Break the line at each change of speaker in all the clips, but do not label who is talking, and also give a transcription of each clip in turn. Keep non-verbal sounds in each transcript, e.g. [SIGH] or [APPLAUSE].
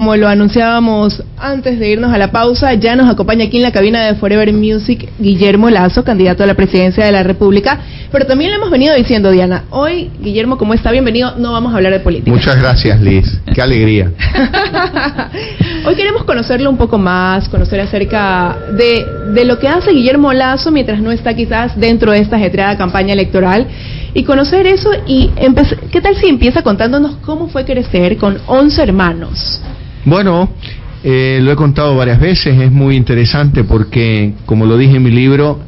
Como lo anunciábamos antes de irnos a la pausa, ya nos acompaña aquí en la cabina de Forever Music Guillermo Lazo, candidato a la presidencia de la República. Pero también le hemos venido diciendo, Diana, hoy, Guillermo, como está bienvenido, no vamos a hablar de política.
Muchas gracias, Liz. Qué alegría. [LAUGHS]
hoy queremos conocerlo un poco más, conocer acerca de, de lo que hace Guillermo Lazo mientras no está quizás dentro de esta ajetreada campaña electoral y conocer eso y ¿qué tal si empieza contándonos cómo fue crecer con 11 hermanos?
Bueno, eh, lo he contado varias veces, es muy interesante porque, como lo dije en mi libro,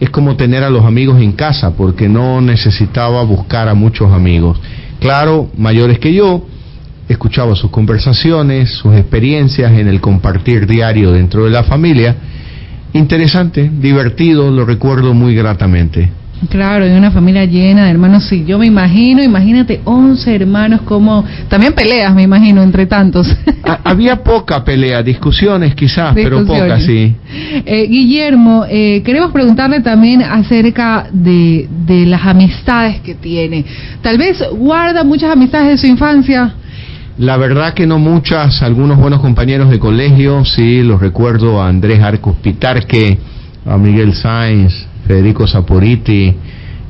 es como tener a los amigos en casa, porque no necesitaba buscar a muchos amigos. Claro, mayores que yo, escuchaba sus conversaciones, sus experiencias en el compartir diario dentro de la familia. Interesante, divertido, lo recuerdo muy gratamente.
Claro, en una familia llena de hermanos, sí, yo me imagino, imagínate 11 hermanos como, también peleas, me imagino, entre tantos. [LAUGHS]
Había poca pelea, discusiones quizás, pero poca, sí.
Eh, Guillermo, eh, queremos preguntarle también acerca de, de las amistades que tiene. Tal vez guarda muchas amistades de su infancia.
La verdad que no muchas, algunos buenos compañeros de colegio, sí, los recuerdo a Andrés Arcos Pitarque, a Miguel Sáenz, Federico Saporiti,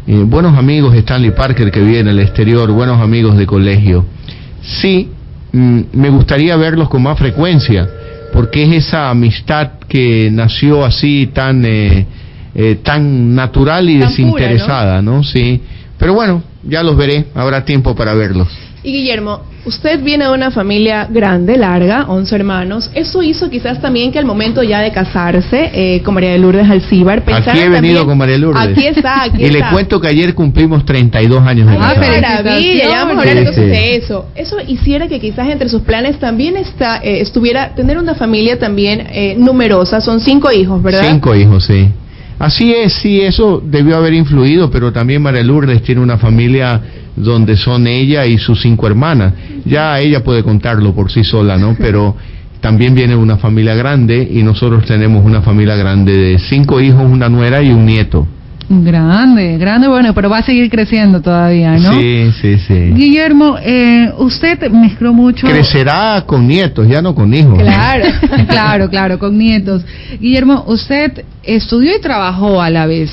eh, buenos amigos Stanley Parker que vive en el exterior, buenos amigos de colegio. Sí, mm, me gustaría verlos con más frecuencia, porque es esa amistad que nació así tan, eh, eh, tan natural y desinteresada, ¿no? Sí. Pero bueno, ya los veré, habrá tiempo para verlos.
Y Guillermo, usted viene de una familia grande, larga, 11 hermanos. Eso hizo quizás también que al momento ya de casarse eh, con María de Lourdes Alcíbar,
Aquí he venido con María Lourdes.
Aquí está, [LAUGHS] aquí
Y le cuento que ayer cumplimos 32 años de
Ah, maravilla, ya vamos a hablar entonces de eso. Eso hiciera que quizás entre sus planes también está, eh, estuviera tener una familia también eh, numerosa. Son cinco hijos, ¿verdad?
Cinco hijos, sí. Así es, sí, eso debió haber influido, pero también María Lourdes tiene una familia donde son ella y sus cinco hermanas. Ya ella puede contarlo por sí sola, ¿no? [LAUGHS] Pero también viene una familia grande y nosotros tenemos una familia grande de cinco hijos, una nuera y un nieto.
Grande, grande, bueno, pero va a seguir creciendo todavía, ¿no?
Sí, sí, sí.
Guillermo, eh, usted mezcló mucho.
Crecerá con nietos, ya no con hijos.
Claro, [LAUGHS] claro, claro, con nietos. Guillermo, usted estudió y trabajó a la vez.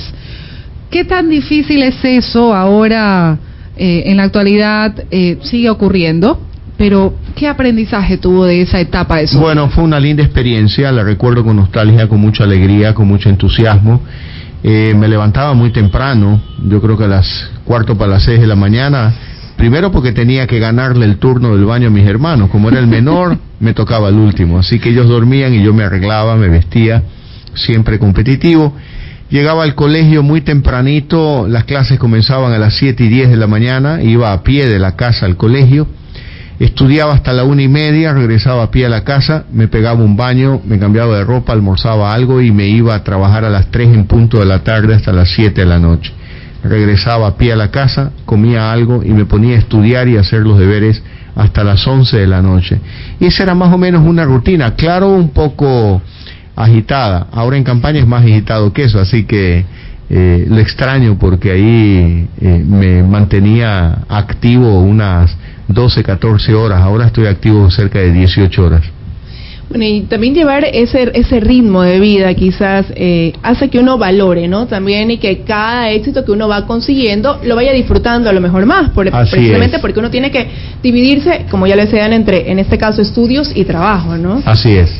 ¿Qué tan difícil es eso ahora? Eh, en la actualidad eh, sigue ocurriendo, pero ¿qué aprendizaje tuvo de esa etapa de su
Bueno, fue una linda experiencia, la recuerdo con nostalgia, con mucha alegría, con mucho entusiasmo. Eh, me levantaba muy temprano, yo creo que a las cuarto para las seis de la mañana, primero porque tenía que ganarle el turno del baño a mis hermanos, como era el menor, [LAUGHS] me tocaba el último, así que ellos dormían y yo me arreglaba, me vestía, siempre competitivo Llegaba al colegio muy tempranito, las clases comenzaban a las 7 y 10 de la mañana, iba a pie de la casa al colegio, estudiaba hasta la una y media, regresaba a pie a la casa, me pegaba un baño, me cambiaba de ropa, almorzaba algo y me iba a trabajar a las 3 en punto de la tarde hasta las 7 de la noche. Regresaba a pie a la casa, comía algo y me ponía a estudiar y a hacer los deberes hasta las 11 de la noche. Y esa era más o menos una rutina, claro, un poco agitada. Ahora en campaña es más agitado que eso, así que eh, lo extraño porque ahí eh, me mantenía activo unas 12, 14 horas. Ahora estoy activo cerca de 18 horas.
Bueno, y también llevar ese, ese ritmo de vida quizás eh, hace que uno valore, ¿no? También y que cada éxito que uno va consiguiendo lo vaya disfrutando a lo mejor más, por, precisamente porque uno tiene que dividirse, como ya le decían, entre, en este caso, estudios y trabajo, ¿no?
Así es,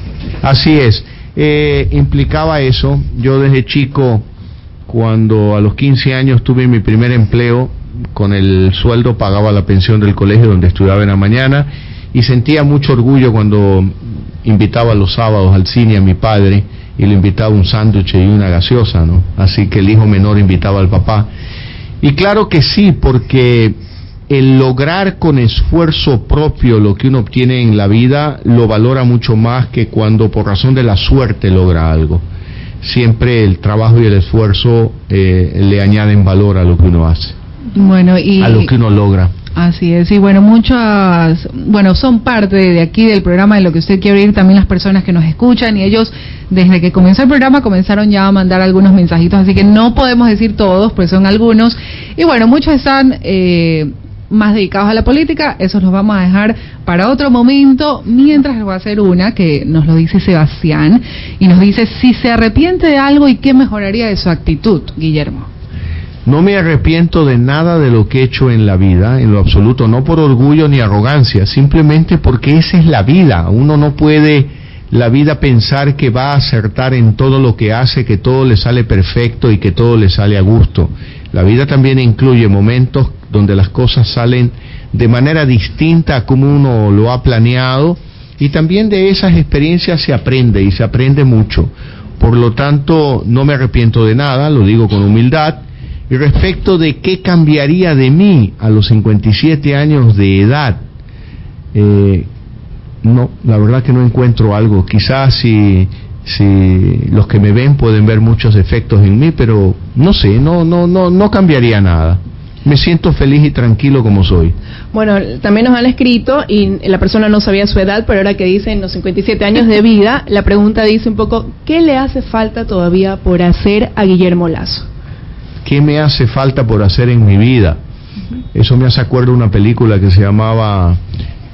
así es eh, implicaba eso. Yo desde chico, cuando a los 15 años tuve mi primer empleo, con el sueldo pagaba la pensión del colegio donde estudiaba en la mañana y sentía mucho orgullo cuando invitaba los sábados al cine a mi padre y le invitaba un sándwich y una gaseosa, ¿no? Así que el hijo menor invitaba al papá. Y claro que sí, porque el lograr con esfuerzo propio lo que uno obtiene en la vida lo valora mucho más que cuando por razón de la suerte logra algo. Siempre el trabajo y el esfuerzo eh, le añaden valor a lo que uno hace.
Bueno, y
a lo que uno logra.
Así es, y bueno, muchas, bueno, son parte de aquí del programa de lo que usted quiere oír también las personas que nos escuchan y ellos desde que comenzó el programa comenzaron ya a mandar algunos mensajitos, así que no podemos decir todos, pues son algunos. Y bueno, muchos están eh, más dedicados a la política, esos los vamos a dejar para otro momento, mientras les voy a hacer una que nos lo dice Sebastián y nos dice si se arrepiente de algo y qué mejoraría de su actitud, Guillermo.
No me arrepiento de nada de lo que he hecho en la vida, en lo absoluto, no por orgullo ni arrogancia, simplemente porque esa es la vida. Uno no puede la vida pensar que va a acertar en todo lo que hace, que todo le sale perfecto y que todo le sale a gusto. La vida también incluye momentos donde las cosas salen de manera distinta a como uno lo ha planeado y también de esas experiencias se aprende y se aprende mucho. Por lo tanto, no me arrepiento de nada, lo digo con humildad. Y respecto de qué cambiaría de mí a los 57 años de edad, eh, no, la verdad que no encuentro algo. Quizás si si los que me ven pueden ver muchos efectos en mí, pero no sé, no, no, no, no cambiaría nada. Me siento feliz y tranquilo como soy.
Bueno, también nos han escrito y la persona no sabía su edad, pero ahora que dicen los 57 años de vida, la pregunta dice un poco, ¿qué le hace falta todavía por hacer a Guillermo Lazo?
¿Qué me hace falta por hacer en mi vida? Eso me hace acuerdo una película que se llamaba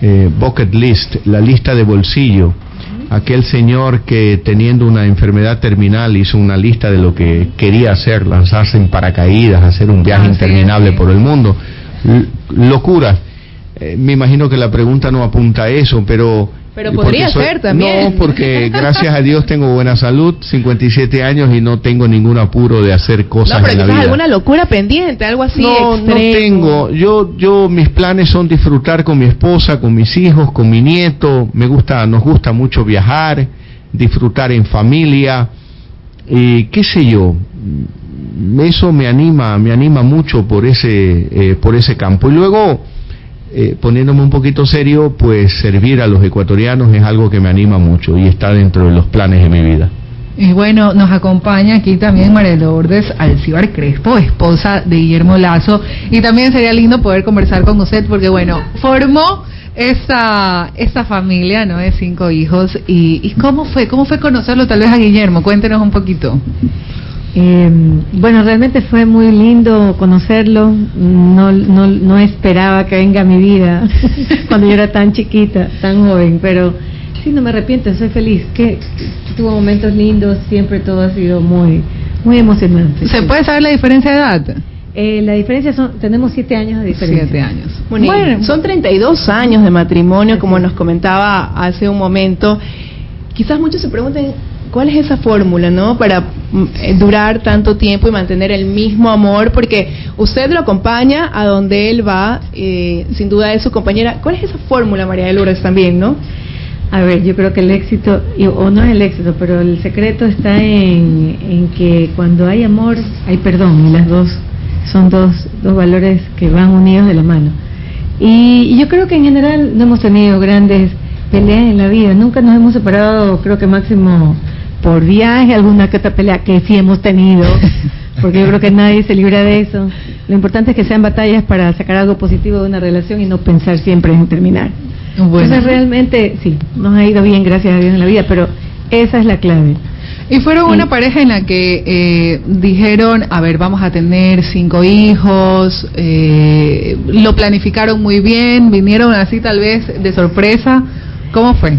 eh, Bucket List, la lista de bolsillo aquel señor que teniendo una enfermedad terminal hizo una lista de lo que quería hacer, lanzarse en paracaídas, hacer un viaje ah, interminable por el mundo. locura. Eh, me imagino que la pregunta no apunta a eso, pero
pero podría ser también.
No, porque [LAUGHS] gracias a Dios tengo buena salud, 57 años y no tengo ningún apuro de hacer cosas no, pero en la vida.
alguna locura pendiente, algo así
No, no tengo. Yo yo mis planes son disfrutar con mi esposa, con mis hijos, con mi nieto. Me gusta nos gusta mucho viajar, disfrutar en familia y qué sé yo. Eso me anima, me anima mucho por ese eh, por ese campo. Y luego eh, poniéndome un poquito serio, pues servir a los ecuatorianos es algo que me anima mucho y está dentro de los planes de mi vida.
Y bueno, nos acompaña aquí también María Lourdes Alcibar Crespo, esposa de Guillermo Lazo, y también sería lindo poder conversar con usted porque bueno, formó esta, esta familia, ¿no? De cinco hijos, y, y ¿cómo fue? ¿Cómo fue conocerlo tal vez a Guillermo? Cuéntenos un poquito.
Eh, bueno, realmente fue muy lindo conocerlo. No, no, no esperaba que venga a mi vida [LAUGHS] cuando yo era tan chiquita, tan joven, pero sí, no me arrepiento, soy feliz. Que tuvo momentos lindos, siempre todo ha sido muy, muy emocionante.
¿Se puede saber la diferencia de edad?
Eh, la diferencia son, tenemos siete años de diferencia.
Siete años.
Bueno, bueno son 32 años de matrimonio, como nos comentaba hace un momento. Quizás muchos se pregunten, ¿Cuál es esa fórmula, no? Para mm, eh, durar tanto tiempo y mantener el mismo amor, porque usted lo acompaña a donde él va, eh, sin duda es su compañera. ¿Cuál es esa fórmula, María de Lourdes, también, no?
A ver, yo creo que el éxito, o no es el éxito, pero el secreto está en, que cuando hay amor, hay perdón, y las dos son dos, dos valores que van unidos de la mano. Y yo creo que en general no hemos tenido grandes peleas en la vida, nunca nos hemos separado, creo que máximo por viaje, alguna que otra pelea que sí hemos tenido, [LAUGHS] porque yo creo que nadie se libra de eso. Lo importante es que sean batallas para sacar algo positivo de una relación y no pensar siempre en terminar. Entonces realmente sí, nos ha ido bien, gracias a Dios en la vida, pero esa es la clave.
Y fueron una pareja en la que eh, dijeron, a ver, vamos a tener cinco hijos, eh, lo planificaron muy bien, vinieron así tal vez de sorpresa. ¿Cómo fue?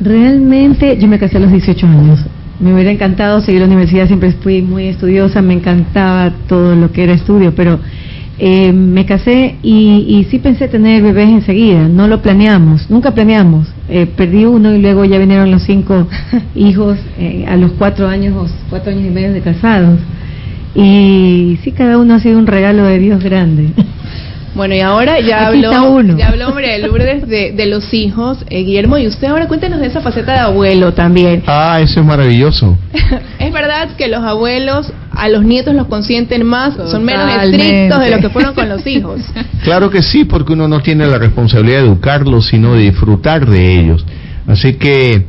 Realmente yo me casé a los 18 años. Me hubiera encantado seguir la universidad, siempre fui muy estudiosa, me encantaba todo lo que era estudio, pero eh, me casé y, sí pensé tener bebés enseguida, no lo planeamos, nunca planeamos. Eh, perdí uno y luego ya vinieron los cinco [LAUGHS] hijos eh, a los cuatro años, cuatro años y medio de casados. Y sí, cada uno ha sido un regalo de Dios grande. [LAUGHS]
Bueno, y ahora ya habló, ya habló María Lourdes de, de los hijos, eh, Guillermo, y usted ahora cuéntenos de esa faceta de abuelo también.
Ah, eso es maravilloso. [LAUGHS]
es verdad que los abuelos a los nietos los consienten más, son menos estrictos de lo que fueron con los hijos. [LAUGHS]
Claro que sí, porque uno no tiene la responsabilidad de educarlos, sino de disfrutar de ellos. Así que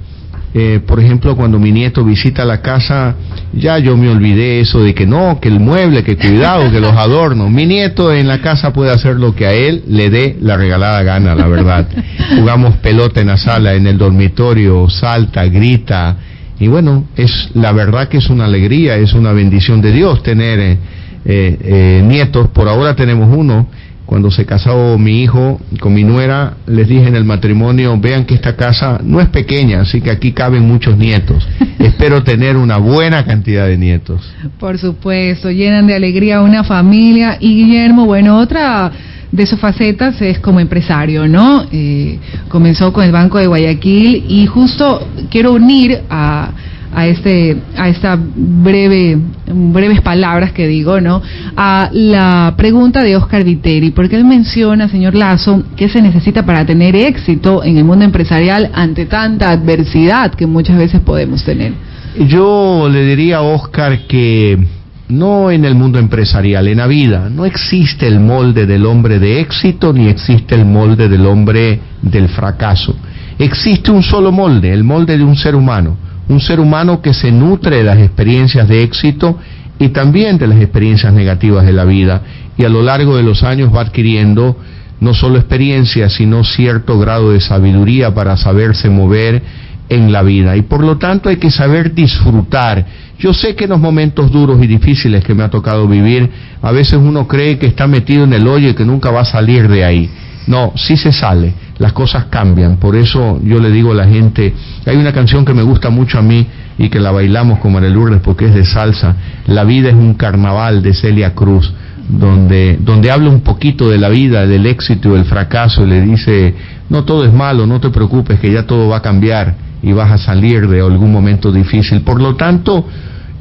eh, por ejemplo, cuando mi nieto visita la casa, ya yo me olvidé eso de que no, que el mueble, que cuidado, que los adornos. Mi nieto en la casa puede hacer lo que a él le dé la regalada gana, la verdad. [LAUGHS] Jugamos pelota en la sala, en el dormitorio, salta, grita. Y bueno, es la verdad que es una alegría, es una bendición de Dios tener eh, eh, nietos. Por ahora tenemos uno cuando se casó mi hijo con mi nuera, les dije en el matrimonio, vean que esta casa no es pequeña, así que aquí caben muchos nietos. [LAUGHS] Espero tener una buena cantidad de nietos.
Por supuesto, llenan de alegría una familia. Y Guillermo, bueno, otra de sus facetas es como empresario, ¿no? Eh, comenzó con el Banco de Guayaquil y justo quiero unir a a este a esta breve breves palabras que digo no a la pregunta de Oscar Viteri porque él menciona señor Lazo qué se necesita para tener éxito en el mundo empresarial ante tanta adversidad que muchas veces podemos tener.
Yo le diría a Oscar que no en el mundo empresarial en la vida no existe el molde del hombre de éxito ni existe el molde del hombre del fracaso. Existe un solo molde el molde de un ser humano un ser humano que se nutre de las experiencias de éxito y también de las experiencias negativas de la vida y a lo largo de los años va adquiriendo no solo experiencia, sino cierto grado de sabiduría para saberse mover en la vida. Y por lo tanto hay que saber disfrutar. Yo sé que en los momentos duros y difíciles que me ha tocado vivir, a veces uno cree que está metido en el hoyo y que nunca va a salir de ahí. No, sí se sale las cosas cambian. Por eso yo le digo a la gente, hay una canción que me gusta mucho a mí y que la bailamos como el Lourdes porque es de salsa, La vida es un carnaval de Celia Cruz, donde, donde habla un poquito de la vida, del éxito del fracaso, y le dice, no todo es malo, no te preocupes, que ya todo va a cambiar y vas a salir de algún momento difícil. Por lo tanto,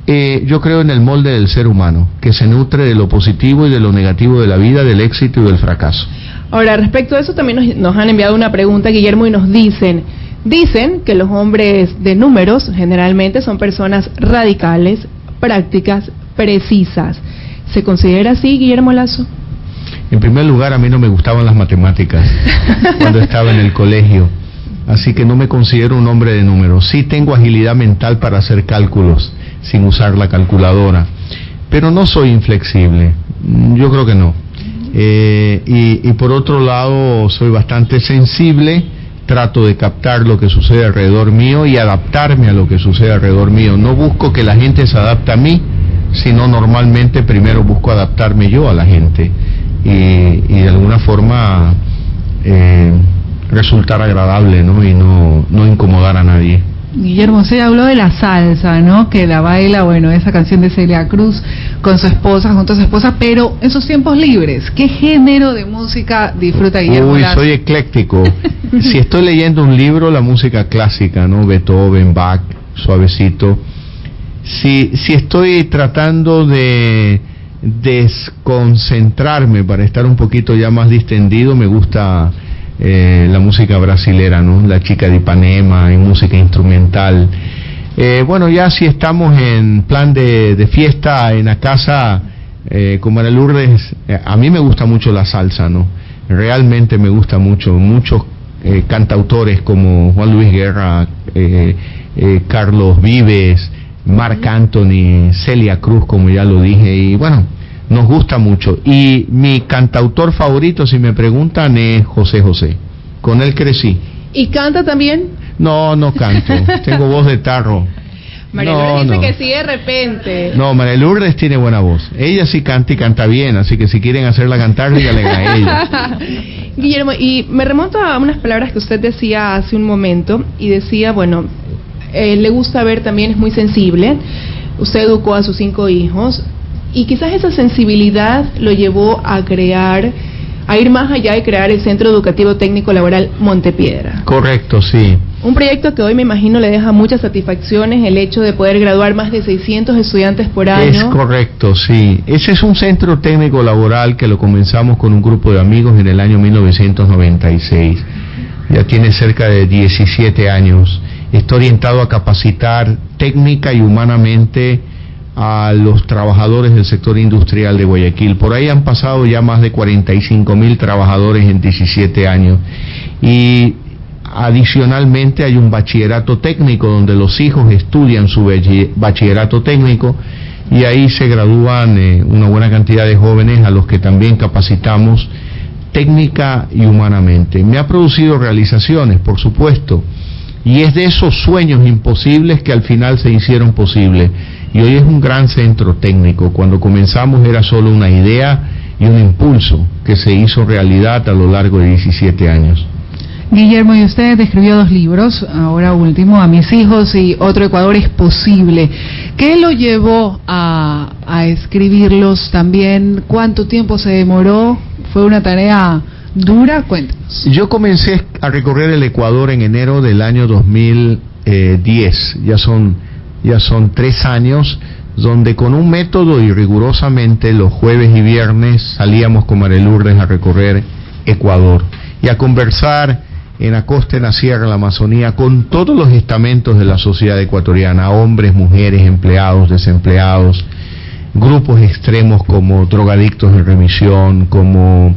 eh, yo creo en el molde del ser humano, que se nutre de lo positivo y de lo negativo de la vida, del éxito y del fracaso.
Ahora, respecto a eso, también nos, han enviado una pregunta, Guillermo, y nos dicen, dicen que los hombres de números generalmente son personas radicales, prácticas, precisas. ¿Se considera así, Guillermo Lazo?
En primer lugar, a mí no me gustaban las matemáticas [LAUGHS] cuando estaba en el colegio, así que no me considero un hombre de números. Sí tengo agilidad mental para hacer cálculos sin usar la calculadora, pero no soy inflexible. Yo creo que no. Eh, y, por otro lado, soy bastante sensible, trato de captar lo que sucede alrededor mío y adaptarme a lo que sucede alrededor mío. No busco que la gente se adapte a mí, sino normalmente primero busco adaptarme yo a la gente y, y de alguna forma eh, resultar agradable ¿no? y no, no incomodar a nadie.
Guillermo, se habló de la salsa, ¿no? Que la baila, bueno, esa canción de Celia Cruz con su esposa, junto a su esposa, pero en sus tiempos libres, ¿qué género de música disfruta Guillermo?
Uy, soy ecléctico. [LAUGHS] si estoy leyendo un libro, la música clásica, ¿no? Beethoven, Bach, suavecito. Si, si estoy tratando de desconcentrarme para estar un poquito ya más distendido, me gusta eh, la música brasilera, ¿no? La chica de Ipanema, en música instrumental. Eh, bueno, ya si estamos en plan de, fiesta en la casa, eh, como era Lourdes, eh, a mí me gusta mucho la salsa, ¿no? Realmente me gusta mucho. Muchos cantautores como Juan Luis Guerra, Carlos Vives, Marc Anthony, Celia Cruz, como ya lo dije, y bueno, nos gusta mucho. Y mi cantautor favorito, si me preguntan, es José José. Con él crecí.
¿Y canta también?
No, no canto. [LAUGHS] Tengo voz de tarro.
María Lourdes dice que sí de repente.
No, María Lourdes tiene buena voz. Ella sí canta y canta bien, así que si quieren hacerla cantar, díganle a ella. [LAUGHS]
Guillermo, y me remonto a unas palabras que usted decía hace un momento, y decía, bueno, eh, le gusta ver también, es muy sensible. Usted educó a sus cinco hijos, y quizás esa sensibilidad lo llevó a crear, a ir más allá de crear el Centro Educativo Técnico Laboral Montepiedra.
Correcto, sí.
Un proyecto que hoy me imagino le deja muchas satisfacciones el hecho de poder graduar más de 600 estudiantes por año.
Es correcto, sí. Ese es un centro técnico laboral que lo comenzamos con un grupo de amigos en el año 1996. Ya tiene cerca de 17 años. Está orientado a capacitar técnica y humanamente a los trabajadores del sector industrial de Guayaquil. Por ahí han pasado ya más de 45 mil trabajadores en 17 años. Y adicionalmente hay un bachillerato técnico donde los hijos estudian su bachillerato técnico y ahí se gradúan eh, una buena cantidad de jóvenes a los que también capacitamos técnica y humanamente. Me ha producido realizaciones, por supuesto, y es de esos sueños imposibles que al final se hicieron posibles y hoy es un gran centro técnico. Cuando comenzamos era solo una idea y un impulso que se hizo realidad a lo largo de 17 años.
Guillermo, y usted escribió dos libros, ahora último, A mis hijos y Otro Ecuador es posible. ¿Qué lo llevó a, a escribirlos también? ¿Cuánto tiempo se demoró? ¿Fue una tarea dura? Cuéntanos.
Yo comencé a recorrer el Ecuador en enero del año 2010, ya son, ya son tres años donde con un método y rigurosamente los jueves y viernes salíamos con Marelurdes a recorrer Ecuador y a conversar en la costa, en la sierra, en la Amazonía, con todos los estamentos de la sociedad ecuatoriana, hombres, mujeres, empleados, desempleados, grupos extremos como drogadictos en remisión, como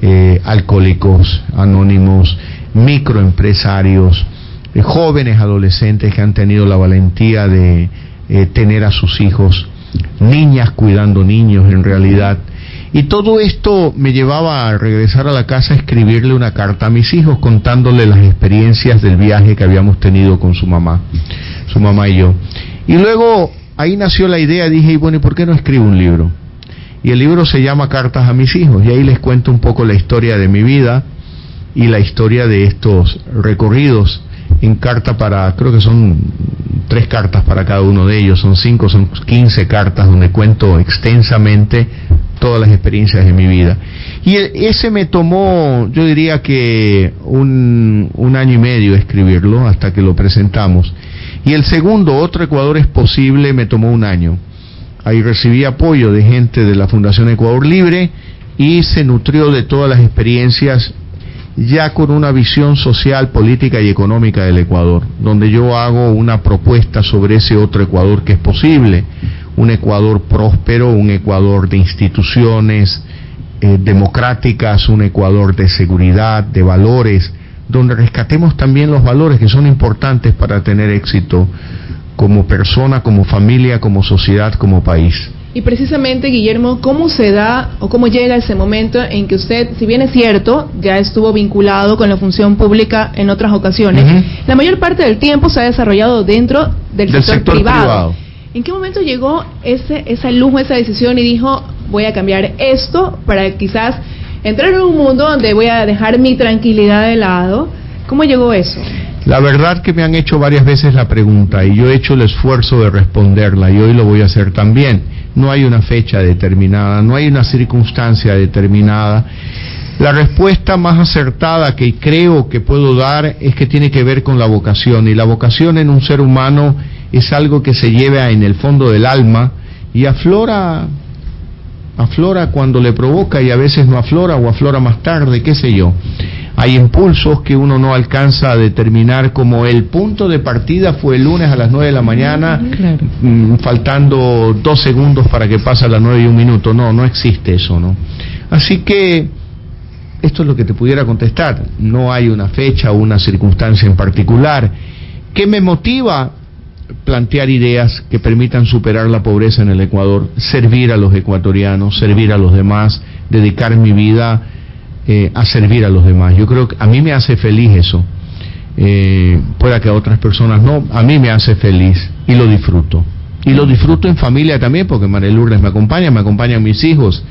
eh, alcohólicos anónimos, microempresarios, eh, jóvenes adolescentes que han tenido la valentía de eh, tener a sus hijos, niñas cuidando niños en realidad, y todo esto me llevaba a regresar a la casa a escribirle una carta a mis hijos contándole las experiencias del viaje que habíamos tenido con su mamá, su mamá y yo. Y luego ahí nació la idea, dije, y bueno, ¿y por qué no escribo un libro? Y el libro se llama Cartas a mis hijos, y ahí les cuento un poco la historia de mi vida y la historia de estos recorridos en carta para, creo que son tres cartas para cada uno de ellos, son cinco, son quince cartas donde cuento extensamente todas las experiencias de mi vida. Y ese me tomó, yo diría que un, un año y medio escribirlo hasta que lo presentamos. Y el segundo, Otro Ecuador es posible, me tomó un año. Ahí recibí apoyo de gente de la Fundación Ecuador Libre y se nutrió de todas las experiencias ya con una visión social, política y económica del Ecuador, donde yo hago una propuesta sobre ese otro Ecuador que es posible un Ecuador próspero, un Ecuador de instituciones eh, democráticas, un Ecuador de seguridad, de valores, donde rescatemos también los valores que son importantes para tener éxito como persona, como familia, como sociedad, como país.
Y precisamente, Guillermo, ¿cómo se da o cómo llega ese momento en que usted, si bien es cierto, ya estuvo vinculado con la función pública en otras ocasiones, la mayor parte del tiempo se ha desarrollado dentro del, sector, privado. ¿En qué momento llegó ese, esa lujo, esa decisión y dijo, voy a cambiar esto para quizás entrar en un mundo donde voy a dejar mi tranquilidad de lado? ¿Cómo llegó eso?
La verdad que me han hecho varias veces la pregunta y yo he hecho el esfuerzo de responderla y hoy lo voy a hacer también. No hay una fecha determinada, no hay una circunstancia determinada. La respuesta más acertada que creo que puedo dar es que tiene que ver con la vocación y la vocación en un ser humano es algo que se lleva en el fondo del alma y aflora aflora cuando le provoca y a veces no aflora o aflora más tarde, qué sé yo. Hay impulsos que uno no alcanza a determinar como el punto de partida fue el lunes a las 9 de la mañana, mm, faltando dos segundos para que pase a las 9 y un minuto. No, no existe eso, ¿no? Así que esto es lo que te pudiera contestar. No hay una fecha o una circunstancia en particular. ¿Qué me motiva? plantear ideas que permitan superar la pobreza en el Ecuador, servir a los ecuatorianos, servir a los demás, dedicar mi vida eh, a servir a los demás. Yo creo que a mí me hace feliz eso. Eh, pueda que a otras personas no, a mí me hace feliz y lo disfruto. Y lo disfruto en familia también, porque María Lourdes me acompaña, me acompañan mis hijos.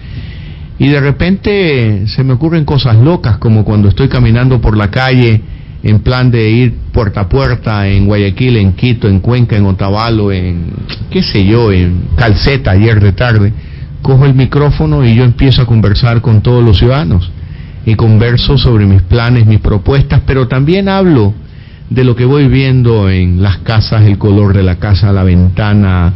Y de repente se me ocurren cosas locas, como cuando estoy caminando por la calle en plan de ir puerta a puerta en Guayaquil, en Quito, en Cuenca, en Otavalo, en qué sé yo, en Calceta ayer de tarde, cojo el micrófono y yo empiezo a conversar con todos los ciudadanos y converso sobre mis planes, mis propuestas, pero también hablo de lo que voy viendo en las casas, el color de la casa, la ventana,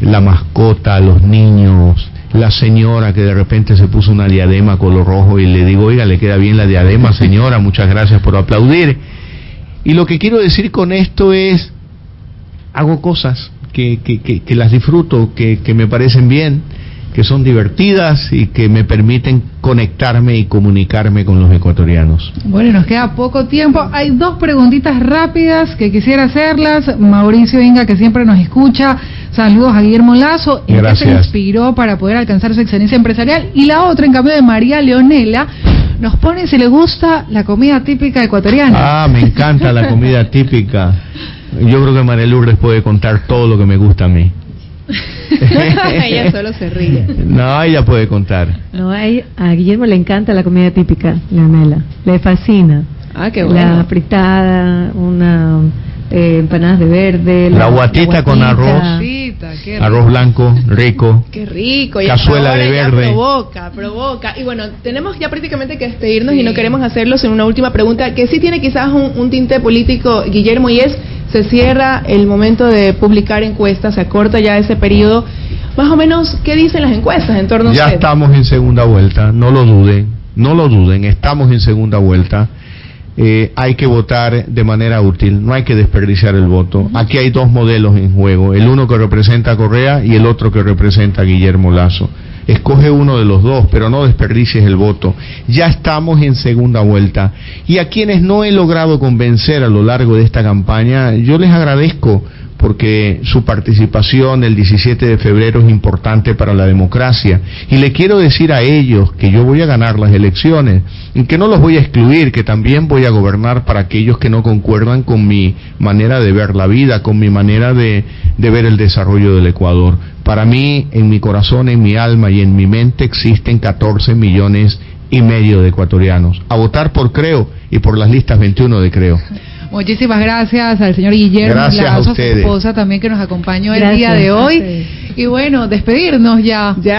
la mascota, los niños, la señora que de repente se puso una diadema color rojo y le digo, oiga, le queda bien la diadema, [LAUGHS] señora, muchas gracias por aplaudir. Y lo que quiero decir con esto es, hago cosas que, que, que, las disfruto, que, que me parecen bien, que son divertidas y que me permiten conectarme y comunicarme con los ecuatorianos.
Bueno, nos queda poco tiempo. Hay dos preguntitas rápidas que quisiera hacerlas. Mauricio Inga, que siempre nos escucha, saludos a Guillermo Lazo. ¿En qué se inspiró para poder alcanzar su excelencia empresarial? Y la otra, en cambio, de María Leonela, nos pone si le gusta la comida típica ecuatoriana.
Ah, me encanta la comida típica. Yo creo que María Lourdes puede contar todo lo que me gusta a mí. [LAUGHS]
ella solo se ríe.
No, ella puede contar.
No, a, a Guillermo le encanta la comida típica, Leonela. Le fascina.
Ah, qué bueno.
La fritada, una eh, empanadas de verde.
La, guatita, con arroz. Arroz blanco, rico.
Qué rico.
Y Cazuela de verde.
provoca, provoca. Y bueno, tenemos ya prácticamente que despedirnos y no queremos hacerlo sin una última pregunta que sí tiene quizás un, tinte político, Guillermo, y es, se cierra el momento de publicar encuestas, se acorta ya ese periodo. Más o menos, ¿qué dicen las encuestas en torno a
Ya estamos en segunda vuelta, no lo duden, no lo duden, estamos en segunda vuelta. Eh, hay que votar de manera útil, no hay que desperdiciar el voto. Aquí hay dos modelos en juego, el uno que representa a Correa y el otro que representa a Guillermo Lazo. Escoge uno de los dos, pero no desperdicies el voto. Ya estamos en segunda vuelta. Y a quienes no he logrado convencer a lo largo de esta campaña, yo les agradezco porque su participación el 17 de febrero es importante para la democracia. Y le quiero decir a ellos que yo voy a ganar las elecciones y que no los voy a excluir, que también voy a gobernar para aquellos que no concuerdan con mi manera de ver la vida, con mi manera de, de ver el desarrollo del Ecuador. Para mí, en mi corazón, en mi alma y en mi mente existen 14 millones y medio de ecuatorianos. A votar por Creo y por las listas 21 de Creo.
Muchísimas gracias al señor Guillermo
gracias a,
su esposa también que nos acompañó el día de hoy. Y bueno, despedirnos ya. ya.